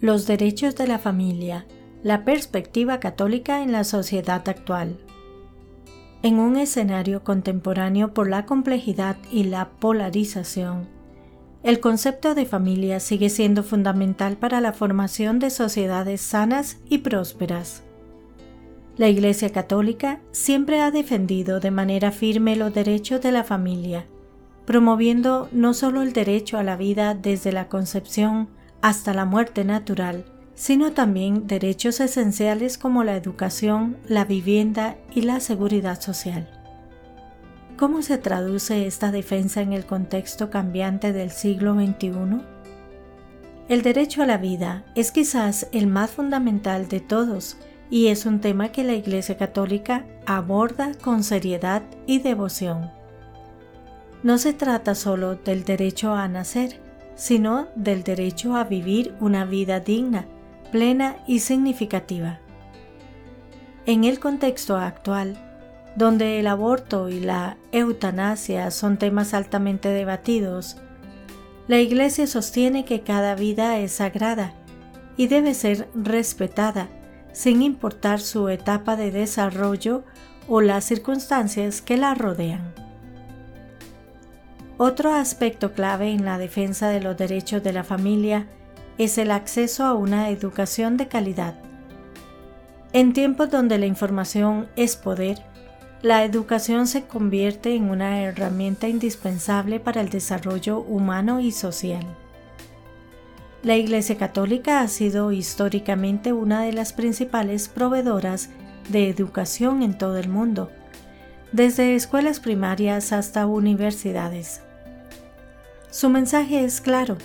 Los derechos de la familia, la perspectiva católica en la sociedad actual. En un escenario contemporáneo por la complejidad y la polarización, el concepto de familia sigue siendo fundamental para la formación de sociedades sanas y prósperas. La Iglesia Católica siempre ha defendido de manera firme los derechos de la familia, promoviendo no solo el derecho a la vida desde la concepción hasta la muerte natural, sino también derechos esenciales como la educación, la vivienda y la seguridad social. ¿Cómo se traduce esta defensa en el contexto cambiante del siglo XXI? El derecho a la vida es quizás el más fundamental de todos y es un tema que la Iglesia Católica aborda con seriedad y devoción. No se trata solo del derecho a nacer, sino del derecho a vivir una vida digna, plena y significativa. En el contexto actual, donde el aborto y la eutanasia son temas altamente debatidos, la Iglesia sostiene que cada vida es sagrada y debe ser respetada sin importar su etapa de desarrollo o las circunstancias que la rodean. Otro aspecto clave en la defensa de los derechos de la familia es el acceso a una educación de calidad. En tiempos donde la información es poder, la educación se convierte en una herramienta indispensable para el desarrollo humano y social. La Iglesia Católica ha sido históricamente una de las principales proveedoras de educación en todo el mundo, desde escuelas primarias hasta universidades. Su mensaje es claro,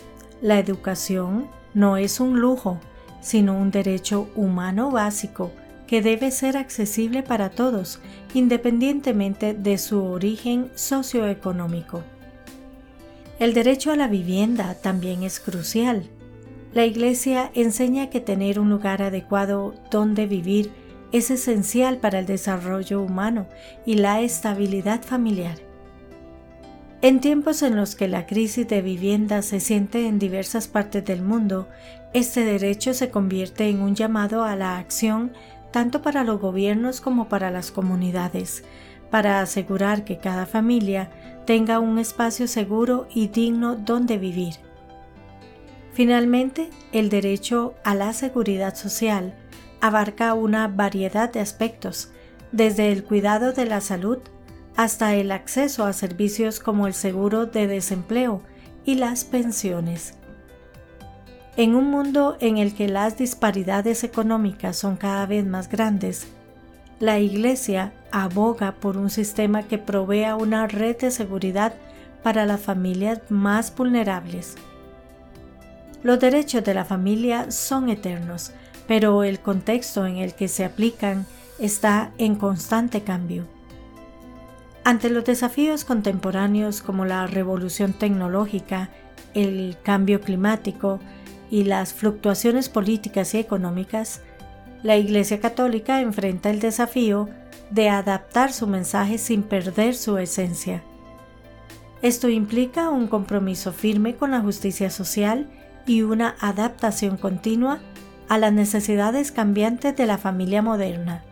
la educación no es un lujo, sino un derecho humano básico que debe ser accesible para todos, independientemente de su origen socioeconómico. El derecho a la vivienda también es crucial. La Iglesia enseña que tener un lugar adecuado donde vivir es esencial para el desarrollo humano y la estabilidad familiar. En tiempos en los que la crisis de vivienda se siente en diversas partes del mundo, este derecho se convierte en un llamado a la acción tanto para los gobiernos como para las comunidades, para asegurar que cada familia tenga un espacio seguro y digno donde vivir. Finalmente, el derecho a la seguridad social abarca una variedad de aspectos, desde el cuidado de la salud hasta el acceso a servicios como el seguro de desempleo y las pensiones. En un mundo en el que las disparidades económicas son cada vez más grandes, la Iglesia aboga por un sistema que provea una red de seguridad para las familias más vulnerables. Los derechos de la familia son eternos, pero el contexto en el que se aplican está en constante cambio. Ante los desafíos contemporáneos como la revolución tecnológica, el cambio climático, y las fluctuaciones políticas y económicas, la Iglesia Católica enfrenta el desafío de adaptar su mensaje sin perder su esencia. Esto implica un compromiso firme con la justicia social y una adaptación continua a las necesidades cambiantes de la familia moderna.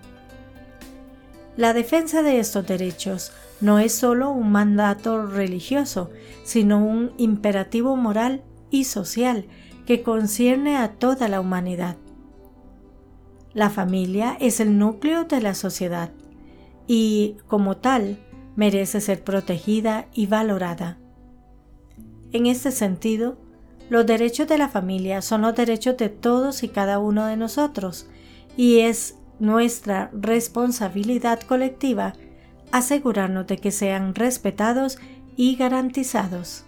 La defensa de estos derechos no es solo un mandato religioso, sino un imperativo moral y social que concierne a toda la humanidad. La familia es el núcleo de la sociedad y, como tal, merece ser protegida y valorada. En este sentido, los derechos de la familia son los derechos de todos y cada uno de nosotros, y es nuestra responsabilidad colectiva asegurarnos de que sean respetados y garantizados.